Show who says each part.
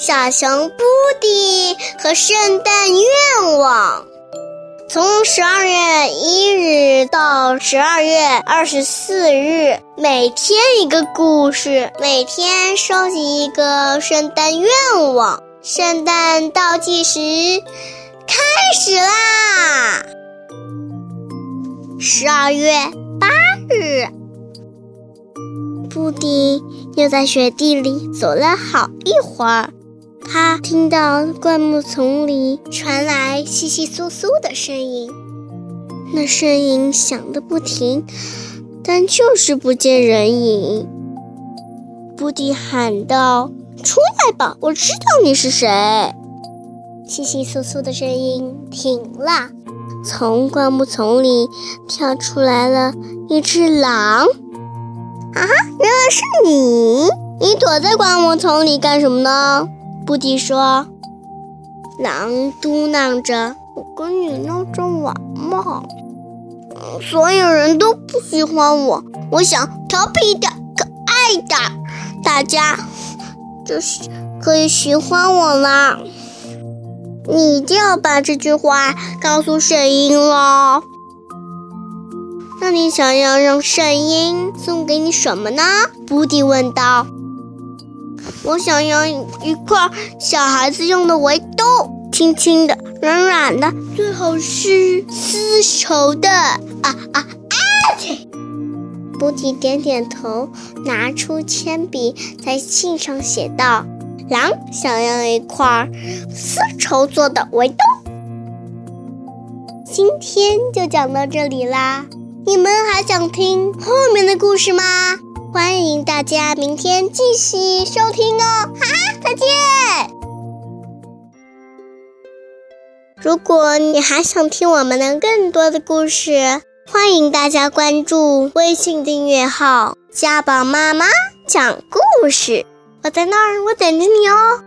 Speaker 1: 小熊布迪和圣诞愿望。从十二月一日到十二月二十四日，每天一个故事，每天收集一个圣诞愿望。圣诞倒计时开始啦！十二月八日，布迪又在雪地里走了好一会儿。他听到灌木丛里传来窸窸窣窣的声音，那声音响个不停，但就是不见人影。布迪喊道：“出来吧，我知道你是谁。”窸窸窣窣的声音停了，从灌木丛里跳出来了一只狼。“啊，原来是你！你躲在灌木丛里干什么呢？”布迪说：“狼嘟囔着，我跟你闹着玩嘛。所有人都不喜欢我，我想调皮点、可爱点，大家就是可以喜欢我了。你就要把这句话告诉圣婴了。那你想要让圣婴送给你什么呢？”布迪问道。我想要一块小孩子用的围兜，轻轻的，软软的，最好是丝绸的。啊啊啊！布迪点点头，拿出铅笔，在信上写道：“狼想要一块丝绸做的围兜。”今天就讲到这里啦，你们还想听后面的故事吗？欢迎大家明天继续收听哦！哈，再见。如果你还想听我们的更多的故事，欢迎大家关注微信订阅号“家宝妈妈讲故事”。我在那儿，我等着你哦。